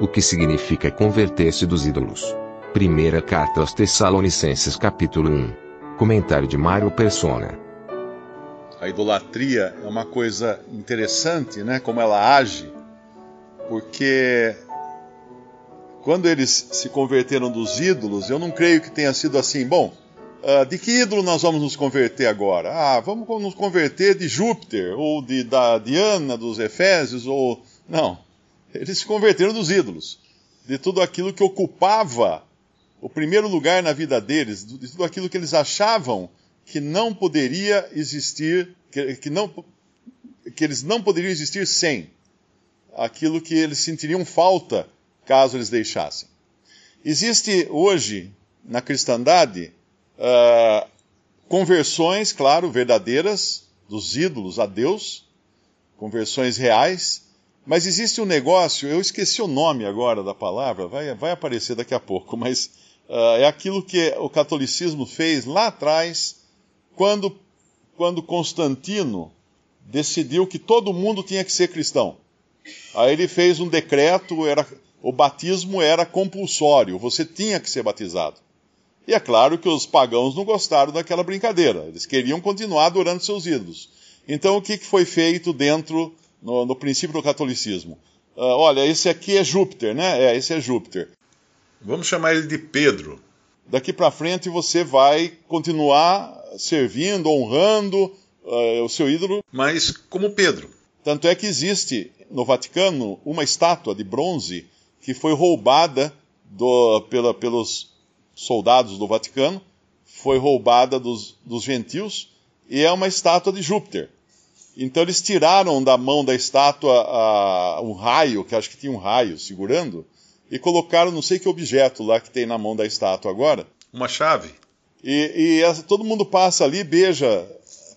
O que significa converter-se dos ídolos? Primeira carta aos Tessalonicenses capítulo 1. Comentário de Mário Persona. A idolatria é uma coisa interessante, né? Como ela age porque quando eles se converteram dos ídolos, eu não creio que tenha sido assim, bom, uh, de que ídolo nós vamos nos converter agora? Ah, vamos nos converter de Júpiter, ou de, da Diana dos Efésios, ou. Não. Eles se converteram dos ídolos, de tudo aquilo que ocupava o primeiro lugar na vida deles, de tudo aquilo que eles achavam que não poderia existir, que, que, não, que eles não poderiam existir sem aquilo que eles sentiriam falta caso eles deixassem. Existe hoje na cristandade uh, conversões, claro, verdadeiras dos ídolos a Deus, conversões reais, mas existe um negócio, eu esqueci o nome agora da palavra, vai, vai aparecer daqui a pouco, mas uh, é aquilo que o catolicismo fez lá atrás, quando, quando Constantino decidiu que todo mundo tinha que ser cristão. Aí ele fez um decreto, era, o batismo era compulsório, você tinha que ser batizado. E é claro que os pagãos não gostaram daquela brincadeira, eles queriam continuar adorando seus ídolos. Então o que, foi feito dentro, no, no princípio do catolicismo? Uh, olha, esse aqui é Júpiter, né? É, esse é Júpiter. Vamos chamar ele de Pedro. Daqui para frente você vai continuar servindo, honrando uh, o seu ídolo, mas como Pedro. Tanto é que existe no Vaticano uma estátua de bronze que foi roubada do, pela, pelos soldados do Vaticano, foi roubada dos, dos gentios, e é uma estátua de Júpiter. Então eles tiraram da mão da estátua a, um raio, que acho que tinha um raio segurando, e colocaram não sei que objeto lá que tem na mão da estátua agora. Uma chave. E, e todo mundo passa ali, beija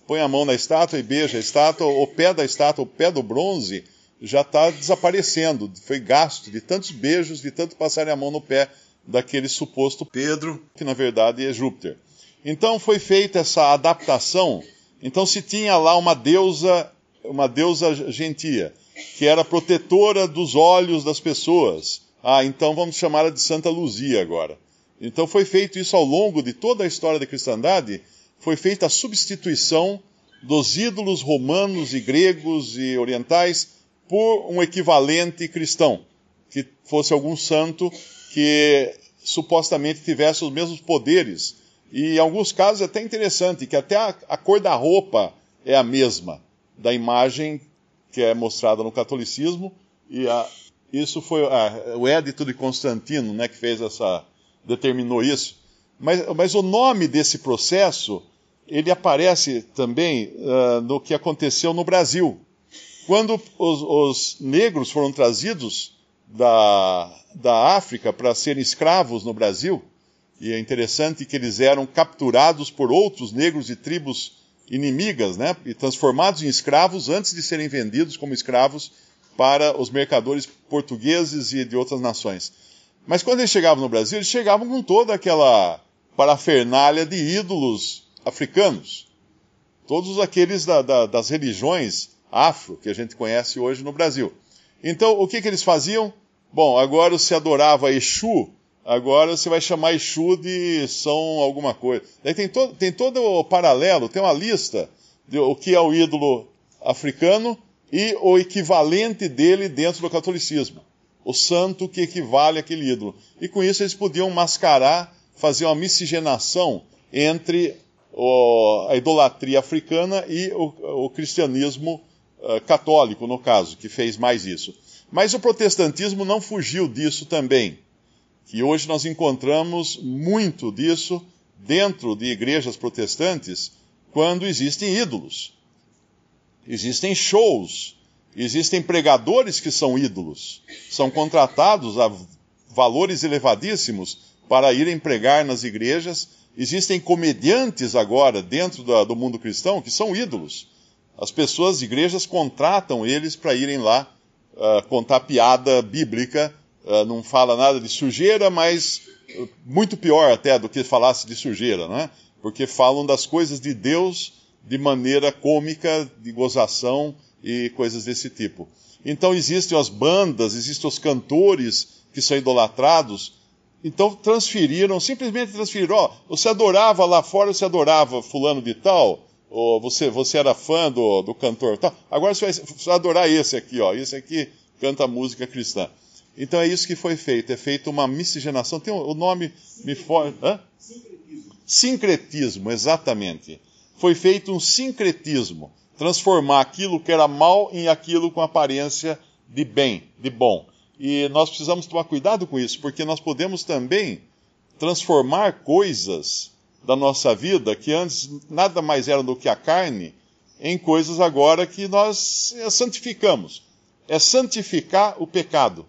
põe a mão na estátua e beija a estátua, o pé da estátua, o pé do bronze, já está desaparecendo. Foi gasto de tantos beijos, de tanto passarem a mão no pé daquele suposto Pedro, que na verdade é Júpiter. Então foi feita essa adaptação. Então se tinha lá uma deusa, uma deusa gentia, que era protetora dos olhos das pessoas. Ah, então vamos chamá-la de Santa Luzia agora. Então foi feito isso ao longo de toda a história da cristandade, foi feita a substituição dos ídolos romanos e gregos e orientais por um equivalente cristão, que fosse algum santo que supostamente tivesse os mesmos poderes. E em alguns casos é até interessante, que até a, a cor da roupa é a mesma da imagem que é mostrada no catolicismo. E a, isso foi a, o Édito de Constantino né, que fez essa. determinou isso. Mas, mas o nome desse processo ele aparece também uh, no que aconteceu no Brasil. Quando os, os negros foram trazidos da, da África para serem escravos no Brasil, e é interessante que eles eram capturados por outros negros de tribos inimigas, né, e transformados em escravos antes de serem vendidos como escravos para os mercadores portugueses e de outras nações. Mas quando eles chegavam no Brasil, eles chegavam com toda aquela parafernália de ídolos africanos, todos aqueles da, da, das religiões afro que a gente conhece hoje no Brasil. Então, o que, que eles faziam? Bom, agora se adorava Exu, agora você vai chamar Exu de São alguma coisa. Daí tem, to, tem todo o paralelo, tem uma lista de o que é o ídolo africano e o equivalente dele dentro do catolicismo. O santo que equivale àquele ídolo. E com isso eles podiam mascarar, fazer uma miscigenação entre o, a idolatria africana e o, o cristianismo uh, católico, no caso, que fez mais isso. Mas o protestantismo não fugiu disso também, que hoje nós encontramos muito disso dentro de igrejas protestantes quando existem ídolos. Existem shows Existem pregadores que são ídolos, são contratados a valores elevadíssimos para irem pregar nas igrejas. Existem comediantes agora dentro do mundo cristão que são ídolos. As pessoas, igrejas, contratam eles para irem lá uh, contar piada bíblica. Uh, não fala nada de sujeira, mas uh, muito pior até do que falasse de sujeira, né? Porque falam das coisas de Deus de maneira cômica, de gozação e coisas desse tipo. Então existem as bandas, existem os cantores que são idolatrados. Então transferiram, simplesmente transferiram. Ó, oh, você adorava lá fora, você adorava fulano de tal, ou você, você era fã do, do cantor tal. Agora você vai adorar esse aqui, ó. Esse aqui canta música cristã. Então é isso que foi feito. É feita uma miscigenação. Tem o nome me foge. Sincretismo. Sincretismo, exatamente. Foi feito um sincretismo transformar aquilo que era mal em aquilo com aparência de bem, de bom. E nós precisamos tomar cuidado com isso, porque nós podemos também transformar coisas da nossa vida que antes nada mais eram do que a carne, em coisas agora que nós santificamos. É santificar o pecado.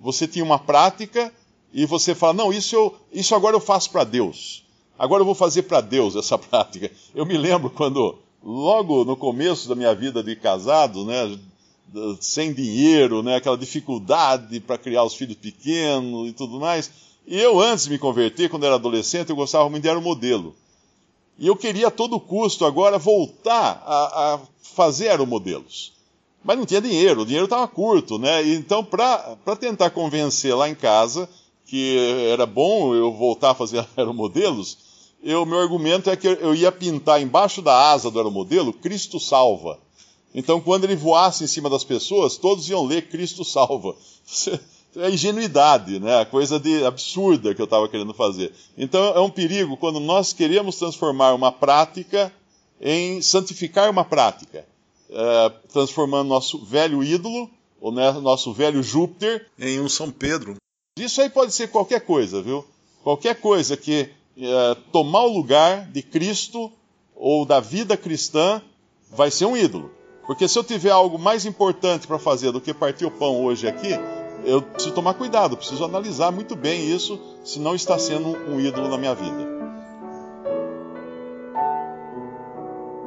Você tinha uma prática e você fala: não, isso, eu, isso agora eu faço para Deus. Agora eu vou fazer para Deus essa prática. Eu me lembro quando logo no começo da minha vida de casado, né, sem dinheiro, né, aquela dificuldade para criar os filhos pequenos e tudo mais. E eu, antes de me converter, quando era adolescente, eu gostava muito de aeromodelo. E eu queria a todo custo agora voltar a, a fazer aeromodelos. Mas não tinha dinheiro, o dinheiro estava curto, né? Então, para tentar convencer lá em casa que era bom eu voltar a fazer aeromodelos, o meu argumento é que eu ia pintar embaixo da asa do aeromodelo Cristo salva. Então, quando ele voasse em cima das pessoas, todos iam ler Cristo salva. É ingenuidade, né? A coisa de absurda que eu estava querendo fazer. Então, é um perigo quando nós queremos transformar uma prática em santificar uma prática, é, transformando nosso velho ídolo, ou né, nosso velho Júpiter, em um São Pedro. Isso aí pode ser qualquer coisa, viu? Qualquer coisa que é, tomar o lugar de Cristo ou da vida cristã vai ser um ídolo. Porque se eu tiver algo mais importante para fazer do que partir o pão hoje aqui, eu preciso tomar cuidado, preciso analisar muito bem isso, se não está sendo um ídolo na minha vida.